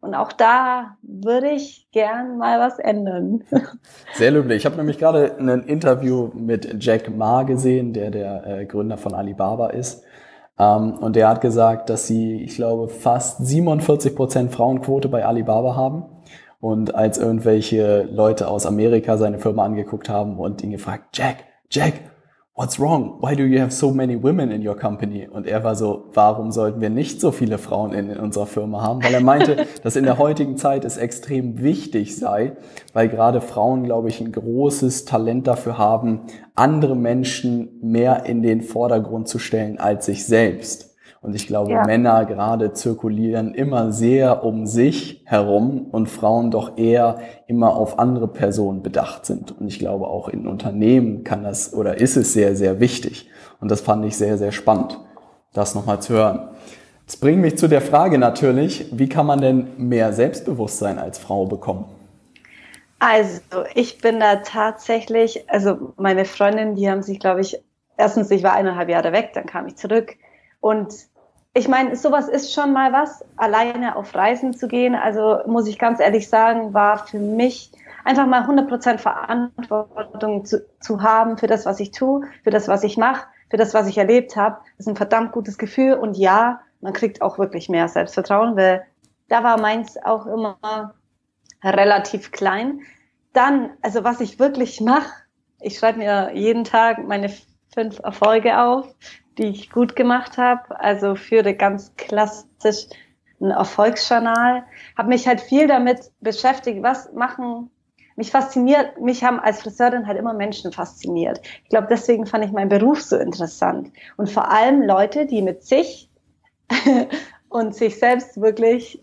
Und auch da würde ich gern mal was ändern. <laughs> Sehr löblich. Ich habe nämlich gerade ein Interview mit Jack Ma gesehen, der der äh, Gründer von Alibaba ist. Ähm, und der hat gesagt, dass sie, ich glaube, fast 47 Prozent Frauenquote bei Alibaba haben. Und als irgendwelche Leute aus Amerika seine Firma angeguckt haben und ihn gefragt, Jack, Jack, what's wrong? Why do you have so many women in your company? Und er war so, warum sollten wir nicht so viele Frauen in, in unserer Firma haben? Weil er meinte, <laughs> dass in der heutigen Zeit es extrem wichtig sei, weil gerade Frauen, glaube ich, ein großes Talent dafür haben, andere Menschen mehr in den Vordergrund zu stellen als sich selbst. Und ich glaube, ja. Männer gerade zirkulieren immer sehr um sich herum und Frauen doch eher immer auf andere Personen bedacht sind. Und ich glaube, auch in Unternehmen kann das oder ist es sehr, sehr wichtig. Und das fand ich sehr, sehr spannend, das nochmal zu hören. Das bringt mich zu der Frage natürlich, wie kann man denn mehr Selbstbewusstsein als Frau bekommen? Also, ich bin da tatsächlich, also meine Freundinnen, die haben sich, glaube ich, erstens, ich war eineinhalb Jahre weg, dann kam ich zurück und ich meine, sowas ist schon mal was, alleine auf Reisen zu gehen. Also muss ich ganz ehrlich sagen, war für mich einfach mal 100% Verantwortung zu, zu haben für das, was ich tue, für das, was ich mache, für das, was ich erlebt habe. Das ist ein verdammt gutes Gefühl. Und ja, man kriegt auch wirklich mehr Selbstvertrauen, weil da war meins auch immer relativ klein. Dann, also was ich wirklich mache, ich schreibe mir jeden Tag meine fünf Erfolge auf, die ich gut gemacht habe. Also führe ganz klassisch ein Erfolgsjournal. Habe mich halt viel damit beschäftigt, was machen mich fasziniert, mich haben als Friseurin halt immer Menschen fasziniert. Ich glaube, deswegen fand ich meinen Beruf so interessant. Und vor allem Leute, die mit sich <laughs> und sich selbst wirklich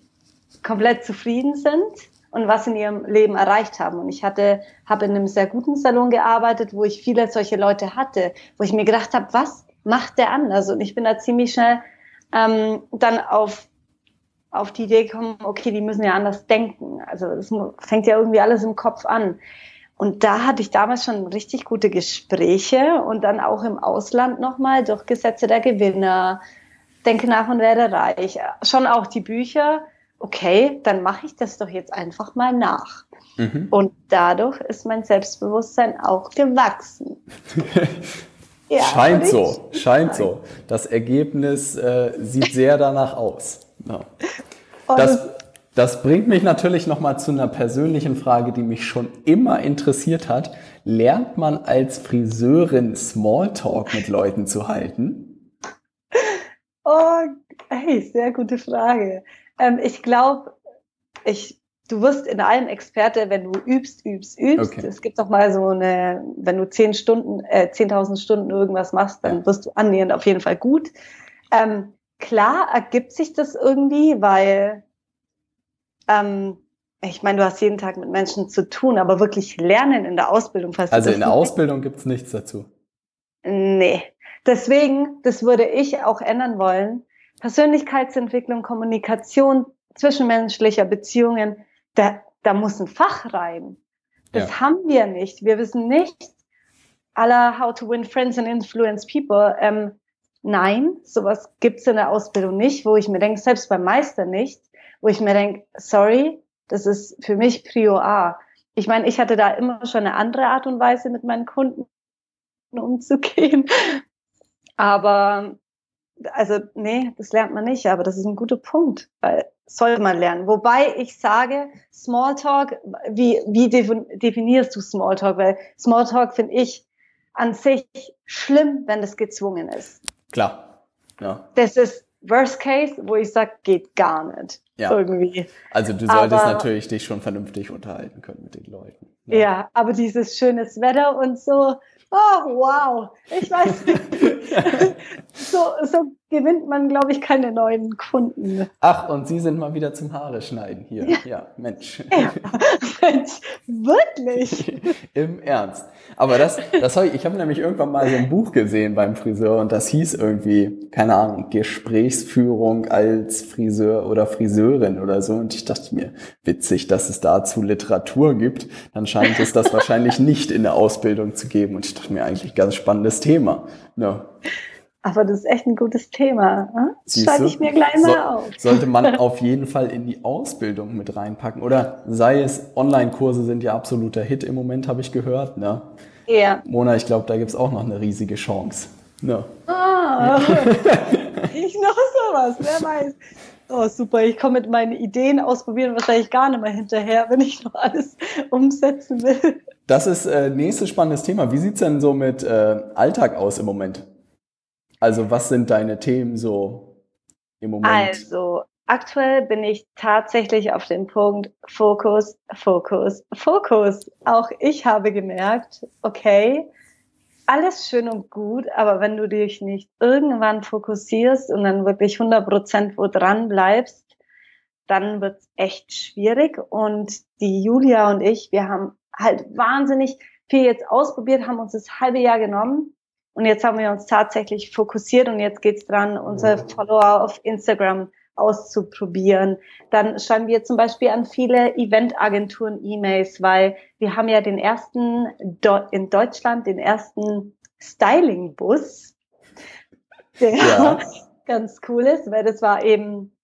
komplett zufrieden sind und was in ihrem Leben erreicht haben. Und ich hatte, habe in einem sehr guten Salon gearbeitet, wo ich viele solche Leute hatte, wo ich mir gedacht habe, was macht der anders? Und ich bin da ziemlich schnell ähm, dann auf, auf die Idee gekommen, okay, die müssen ja anders denken. Also es fängt ja irgendwie alles im Kopf an. Und da hatte ich damals schon richtig gute Gespräche und dann auch im Ausland nochmal durch Gesetze der Gewinner, Denke nach und werde reich, schon auch die Bücher. Okay, dann mache ich das doch jetzt einfach mal nach. Mhm. Und dadurch ist mein Selbstbewusstsein auch gewachsen. <laughs> Ja, scheint so, scheint so. Das Ergebnis äh, sieht sehr danach aus. Ja. Das, das bringt mich natürlich nochmal zu einer persönlichen Frage, die mich schon immer interessiert hat. Lernt man als Friseurin Smalltalk mit Leuten zu halten? Oh, hey, sehr gute Frage. Ähm, ich glaube, ich du wirst in allem Experte, wenn du übst, übst, übst. Okay. Es gibt doch mal so eine, wenn du zehn Stunden, äh, 10.000 Stunden irgendwas machst, dann ja. wirst du annähernd auf jeden Fall gut. Ähm, klar ergibt sich das irgendwie, weil ähm, ich meine, du hast jeden Tag mit Menschen zu tun, aber wirklich lernen in der Ausbildung. Also in der Ausbildung gibt es nichts dazu. Nee. Deswegen, das würde ich auch ändern wollen. Persönlichkeitsentwicklung, Kommunikation, zwischenmenschlicher Beziehungen, da, da muss ein Fach rein. Das ja. haben wir nicht. Wir wissen nicht aller How to Win Friends and Influence People. Ähm, nein, sowas gibt's in der Ausbildung nicht, wo ich mir denke, selbst beim Meister nicht, wo ich mir denke, sorry, das ist für mich Prio A. Ich meine, ich hatte da immer schon eine andere Art und Weise, mit meinen Kunden umzugehen. <laughs> Aber also nee, das lernt man nicht, aber das ist ein guter Punkt, weil soll man lernen. Wobei ich sage, Smalltalk, wie, wie definierst du Smalltalk? Weil Smalltalk finde ich, an sich schlimm, wenn das gezwungen ist. Klar. Ja. Das ist Worst Case, wo ich sage, geht gar nicht. Ja. Irgendwie. Also du solltest aber, natürlich dich schon vernünftig unterhalten können mit den Leuten. Ja. ja, aber dieses schönes Wetter und so, oh wow, ich weiß nicht. <laughs> <laughs> so, so gewinnt man, glaube ich, keine neuen Kunden. Ach, und Sie sind mal wieder zum Haare schneiden hier. Ja, ja Mensch. Ja, Mensch, wirklich. <laughs> Im Ernst. Aber das, das habe ich, ich habe nämlich irgendwann mal so ein Buch gesehen beim Friseur und das hieß irgendwie, keine Ahnung, Gesprächsführung als Friseur oder Friseurin oder so. Und ich dachte mir, witzig, dass es dazu Literatur gibt. Dann scheint es das wahrscheinlich nicht in der Ausbildung zu geben. Und ich dachte mir eigentlich ganz spannendes Thema. Ja. Aber das ist echt ein gutes Thema. Hm? Das schreibe ich mir gleich mal so, auf. <laughs> Sollte man auf jeden Fall in die Ausbildung mit reinpacken. Oder sei es, Online-Kurse sind ja absoluter Hit im Moment, habe ich gehört. Ne? Ja. Mona, ich glaube, da gibt es auch noch eine riesige Chance. Ne? Ah, ich noch sowas, wer weiß. Oh, super. Ich komme mit meinen Ideen ausprobieren wahrscheinlich gar nicht mehr hinterher, wenn ich noch alles umsetzen will. Das ist äh, nächstes spannendes Thema. Wie sieht's denn so mit äh, Alltag aus im Moment? Also was sind deine Themen so im Moment? Also aktuell bin ich tatsächlich auf dem Punkt Fokus, Fokus, Fokus. Auch ich habe gemerkt, okay, alles schön und gut, aber wenn du dich nicht irgendwann fokussierst und dann wirklich 100 Prozent wo dran bleibst, dann wird's echt schwierig. Und die Julia und ich, wir haben halt wahnsinnig viel jetzt ausprobiert, haben uns das halbe Jahr genommen und jetzt haben wir uns tatsächlich fokussiert und jetzt geht's dran, unsere Follower auf Instagram auszuprobieren. Dann schreiben wir zum Beispiel an viele Eventagenturen E-Mails, weil wir haben ja den ersten in Deutschland den ersten Styling-Bus, der ja. <laughs> ganz cool ist, weil das war eben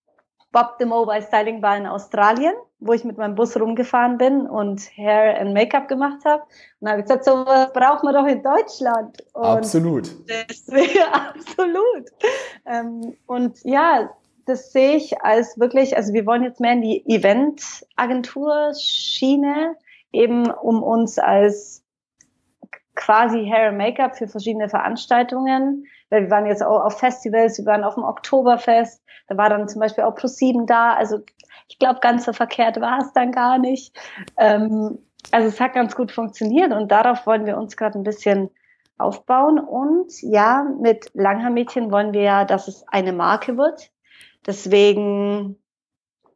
Bob the Mobile Styling Bar in Australien wo ich mit meinem Bus rumgefahren bin und Hair and Make-up gemacht habe. Und habe ich gesagt, so was braucht man doch in Deutschland. Und absolut. Deswegen, <laughs> absolut. Ähm, und ja, das sehe ich als wirklich, also wir wollen jetzt mehr in die Event-Agentur-Schiene, eben um uns als quasi Hair and Make-up für verschiedene Veranstaltungen, weil wir waren jetzt auch auf Festivals, wir waren auf dem Oktoberfest, da war dann zum Beispiel auch Pro7 da, also ich glaube, ganz so verkehrt war es dann gar nicht. Ähm, also es hat ganz gut funktioniert und darauf wollen wir uns gerade ein bisschen aufbauen. Und ja, mit Langhaar-Mädchen wollen wir ja, dass es eine Marke wird. Deswegen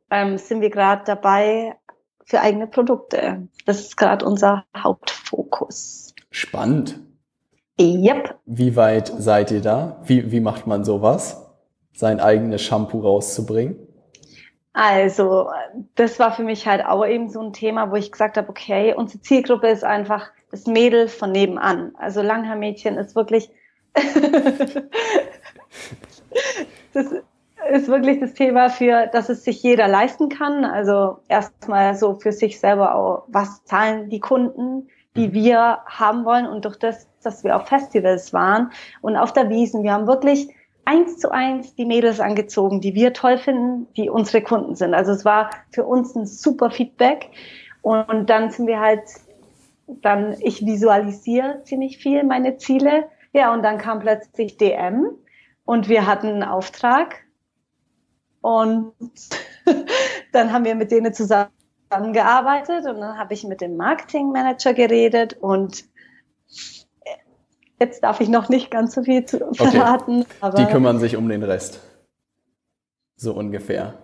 ähm, sind wir gerade dabei für eigene Produkte. Das ist gerade unser Hauptfokus. Spannend. Yep. Wie weit seid ihr da? Wie, wie macht man sowas? Sein eigenes Shampoo rauszubringen? Also, das war für mich halt auch eben so ein Thema, wo ich gesagt habe, okay, unsere Zielgruppe ist einfach das Mädel von nebenan. Also Langhaarmädchen ist wirklich, <laughs> das ist wirklich das Thema für, dass es sich jeder leisten kann. Also erstmal so für sich selber auch, was zahlen die Kunden, die mhm. wir haben wollen und durch das, dass wir auf Festivals waren und auf der Wiesen, wir haben wirklich eins zu eins die Mädels angezogen, die wir toll finden, die unsere Kunden sind. Also es war für uns ein super Feedback. Und dann sind wir halt, dann, ich visualisiere ziemlich viel meine Ziele. Ja, und dann kam plötzlich DM und wir hatten einen Auftrag. Und <laughs> dann haben wir mit denen zusammengearbeitet und dann habe ich mit dem Marketingmanager geredet und Jetzt darf ich noch nicht ganz so viel zu verraten. Okay. Aber Die kümmern sich um den Rest. So ungefähr.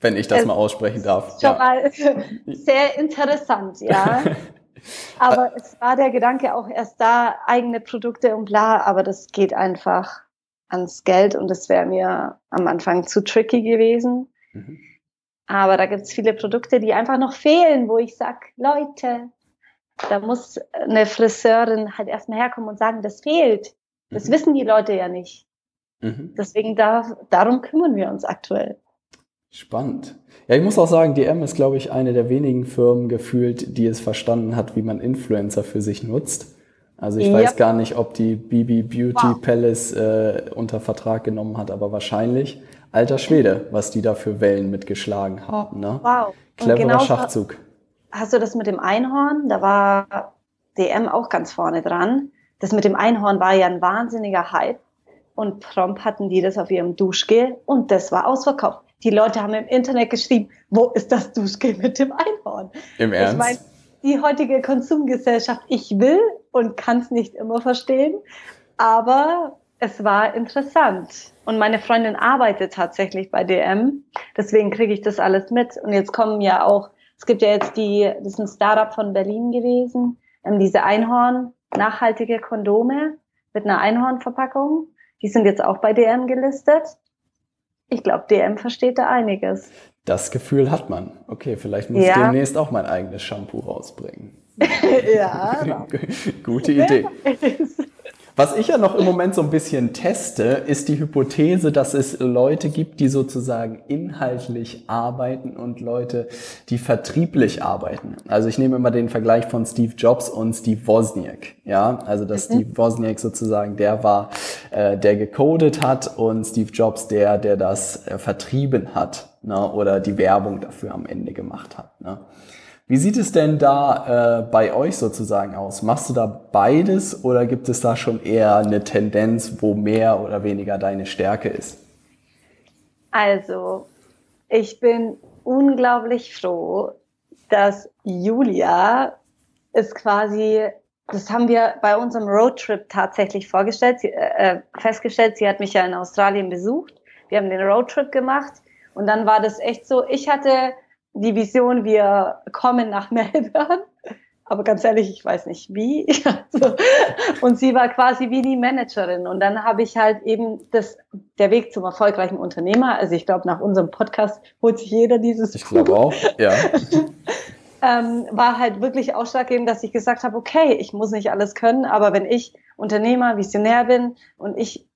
Wenn ich das mal aussprechen darf. Schon ja. mal <laughs> sehr interessant, ja. <laughs> aber es war der Gedanke auch erst da, eigene Produkte und bla, aber das geht einfach ans Geld und das wäre mir am Anfang zu tricky gewesen. Mhm. Aber da gibt es viele Produkte, die einfach noch fehlen, wo ich sag, Leute, da muss eine Friseurin halt erstmal herkommen und sagen, das fehlt. Das mhm. wissen die Leute ja nicht. Mhm. Deswegen da, darum kümmern wir uns aktuell. Spannend. Ja, ich muss auch sagen, DM ist, glaube ich, eine der wenigen Firmen gefühlt, die es verstanden hat, wie man Influencer für sich nutzt. Also ich ja. weiß gar nicht, ob die BB Beauty wow. Palace äh, unter Vertrag genommen hat, aber wahrscheinlich. Alter Schwede, was die da für Wellen mitgeschlagen haben. Ne? Wow. Cleverer genau Schachzug hast du das mit dem Einhorn? Da war DM auch ganz vorne dran. das mit dem Einhorn war ja ein wahnsinniger Hype. Und prompt hatten die das auf ihrem Duschgel und das war ausverkauft. Die Leute haben im Internet geschrieben, wo ist das Duschgel mit dem Einhorn? Im Ernst? Ich meine, die heutige Konsumgesellschaft, ich will und kann es nicht immer verstehen, aber es war interessant. Und meine Freundin arbeitet tatsächlich bei DM, deswegen kriege ich das alles mit. Und jetzt kommen ja auch, es gibt ja jetzt die, das ist ein Startup von Berlin gewesen, diese Einhorn, nachhaltige Kondome mit einer Einhornverpackung. Die sind jetzt auch bei DM gelistet. Ich glaube, DM versteht da einiges. Das Gefühl hat man. Okay, vielleicht muss ja. ich demnächst auch mein eigenes Shampoo rausbringen. <laughs> ja. <laughs> Gute Idee. <laughs> Was ich ja noch im Moment so ein bisschen teste, ist die Hypothese, dass es Leute gibt, die sozusagen inhaltlich arbeiten und Leute, die vertrieblich arbeiten. Also ich nehme immer den Vergleich von Steve Jobs und Steve Wozniak. Ja, also dass mhm. Steve Wozniak sozusagen der war, äh, der gecodet hat und Steve Jobs der, der das äh, vertrieben hat ne, oder die Werbung dafür am Ende gemacht hat. Ne. Wie sieht es denn da äh, bei euch sozusagen aus? Machst du da beides oder gibt es da schon eher eine Tendenz, wo mehr oder weniger deine Stärke ist? Also, ich bin unglaublich froh, dass Julia ist quasi, das haben wir bei unserem Roadtrip tatsächlich vorgestellt, äh, äh, festgestellt. Sie hat mich ja in Australien besucht. Wir haben den Roadtrip gemacht und dann war das echt so, ich hatte die Vision, wir kommen nach Melbourne. Aber ganz ehrlich, ich weiß nicht wie. <laughs> und sie war quasi wie die Managerin. Und dann habe ich halt eben das, der Weg zum erfolgreichen Unternehmer. Also ich glaube, nach unserem Podcast holt sich jeder dieses. Ich glaube auch, ja. <laughs> ähm, war halt wirklich ausschlaggebend, dass ich gesagt habe, okay, ich muss nicht alles können, aber wenn ich Unternehmer, Visionär bin und ich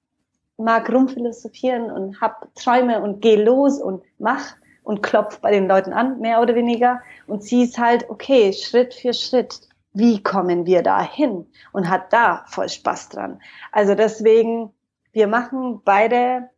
mag rumphilosophieren und hab Träume und geh los und mach, und klopft bei den Leuten an, mehr oder weniger, und sie ist halt, okay, Schritt für Schritt, wie kommen wir da hin? Und hat da voll Spaß dran. Also deswegen, wir machen beide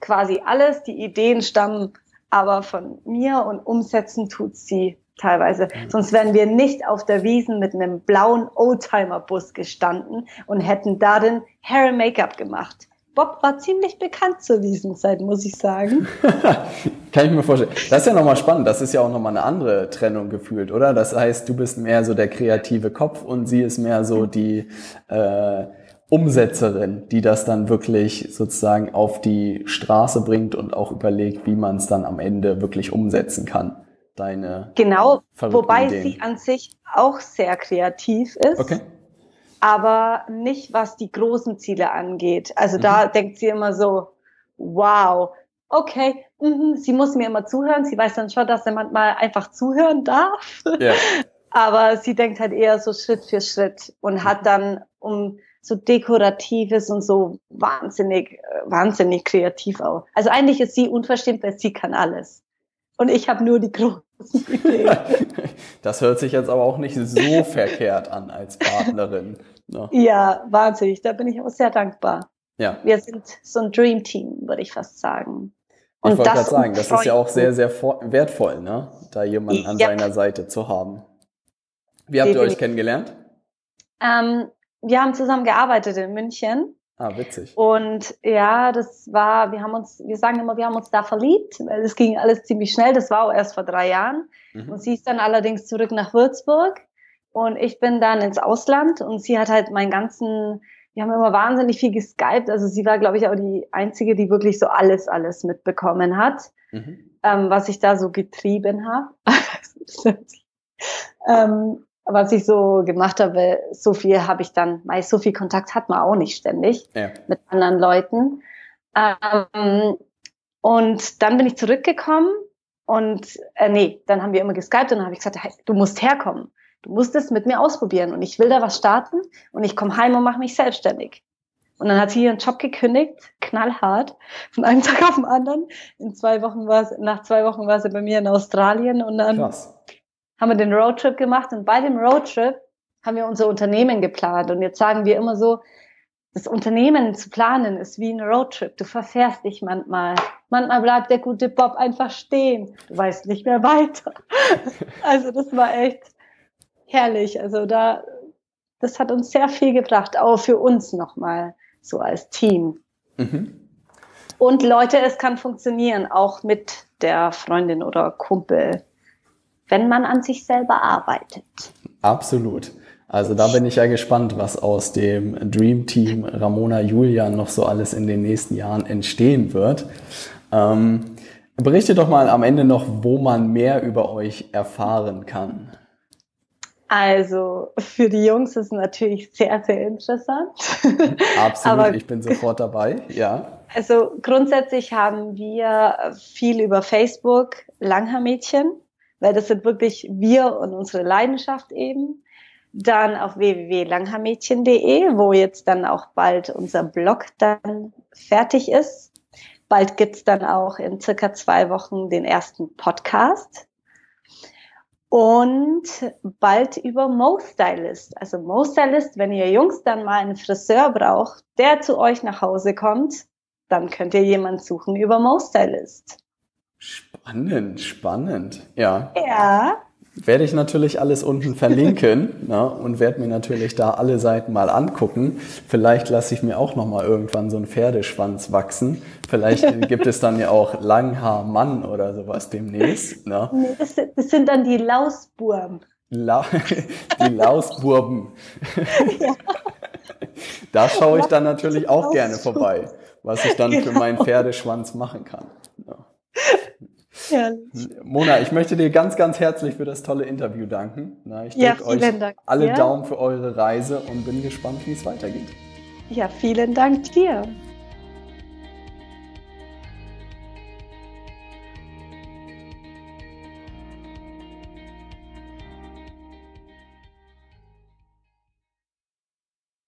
quasi alles, die Ideen stammen aber von mir und umsetzen tut sie teilweise. Mhm. Sonst wären wir nicht auf der Wiesen mit einem blauen Oldtimer-Bus gestanden und hätten darin Hair and Make-up gemacht. Bob war ziemlich bekannt zur Wiesenzeit, muss ich sagen. <laughs> Kann ich mir vorstellen. Das ist ja nochmal spannend. Das ist ja auch nochmal eine andere Trennung gefühlt, oder? Das heißt, du bist mehr so der kreative Kopf und sie ist mehr so die äh, Umsetzerin, die das dann wirklich sozusagen auf die Straße bringt und auch überlegt, wie man es dann am Ende wirklich umsetzen kann. Deine genau, wobei Ideen. sie an sich auch sehr kreativ ist. Okay aber nicht was die großen Ziele angeht. Also mhm. da denkt sie immer so, wow, okay, mh, sie muss mir immer zuhören. Sie weiß dann schon, dass er manchmal einfach zuhören darf. Ja. <laughs> aber sie denkt halt eher so Schritt für Schritt und hat dann um so dekoratives und so wahnsinnig, wahnsinnig kreativ auch. Also eigentlich ist sie unverschämt, weil sie kann alles. Und ich habe nur die großen. <laughs> Das hört sich jetzt aber auch nicht so verkehrt an als Partnerin. Ne? Ja, wahnsinnig. Da bin ich auch sehr dankbar. Ja. Wir sind so ein Dream Team, würde ich fast sagen. Und ich wollte gerade sagen, das ist ja auch sehr, sehr wertvoll, ne? da jemanden an ja. seiner Seite zu haben. Wie habt ihr euch kennengelernt? Ähm, wir haben zusammen gearbeitet in München Ah, witzig. Und ja, das war, wir haben uns, wir sagen immer, wir haben uns da verliebt, weil es ging alles ziemlich schnell. Das war auch erst vor drei Jahren. Mhm. Und sie ist dann allerdings zurück nach Würzburg und ich bin dann ins Ausland und sie hat halt meinen ganzen, wir haben immer wahnsinnig viel geskypt. Also sie war, glaube ich, auch die einzige, die wirklich so alles, alles mitbekommen hat, mhm. ähm, was ich da so getrieben habe. <laughs> ähm, was ich so gemacht habe, so viel habe ich dann, meist so viel Kontakt hat man auch nicht ständig ja. mit anderen Leuten. Ähm, und dann bin ich zurückgekommen und äh, nee, dann haben wir immer geskypt und dann habe ich gesagt, hey, du musst herkommen. Du musst es mit mir ausprobieren und ich will da was starten und ich komme heim und mache mich selbstständig. Und dann hat sie ihren Job gekündigt, knallhart, von einem <laughs> Tag auf den anderen. In zwei Wochen war sie, nach zwei Wochen war sie bei mir in Australien und dann Krass haben wir den Roadtrip gemacht und bei dem Roadtrip haben wir unser Unternehmen geplant. Und jetzt sagen wir immer so, das Unternehmen zu planen ist wie ein Roadtrip. Du verfährst dich manchmal. Manchmal bleibt der gute Bob einfach stehen. Du weißt nicht mehr weiter. <laughs> Also das war echt herrlich. Also da das hat uns sehr viel gebracht, auch für uns nochmal, so als Team. Mhm. Und Leute, es kann funktionieren, auch mit der Freundin oder Kumpel, wenn man an sich selber arbeitet. Absolut. Also da bin ich ja gespannt, was aus dem Dream Team Ramona Julian noch so alles in den nächsten Jahren entstehen wird. Ähm, berichte doch mal am Ende noch, wo man mehr über euch erfahren kann. Also für die Jungs ist es natürlich sehr, sehr interessant. <laughs> Absolut, Aber, ich bin sofort dabei, ja. Also grundsätzlich haben wir viel über Facebook Langhaar-Mädchen, weil das sind wirklich wir und unsere Leidenschaft eben. Dann auf www.langhaarmädchen.de, wo jetzt dann auch bald unser Blog dann fertig ist. Bald gibt's dann auch in circa zwei Wochen den ersten Podcast und bald über Mo Stylist. Also Mo Stylist, wenn ihr Jungs dann mal einen Friseur braucht, der zu euch nach Hause kommt, dann könnt ihr jemanden suchen über Mo Stylist. Spannend, spannend. Ja. Ja. Werde ich natürlich alles unten verlinken <laughs> ne, und werde mir natürlich da alle Seiten mal angucken. Vielleicht lasse ich mir auch noch mal irgendwann so einen Pferdeschwanz wachsen. Vielleicht <laughs> gibt es dann ja auch Langhaarmann oder sowas demnächst. Ne? Nee, das, das sind dann die Lausburben. La <laughs> die Lausburben. Ja. Da schaue ich dann natürlich auch gerne vorbei, was ich dann genau. für meinen Pferdeschwanz machen kann. Herrlich. Mona, ich möchte dir ganz, ganz herzlich für das tolle Interview danken. Ich drücke ja, euch Dank. alle ja. Daumen für eure Reise und bin gespannt, wie es weitergeht. Ja, vielen Dank dir.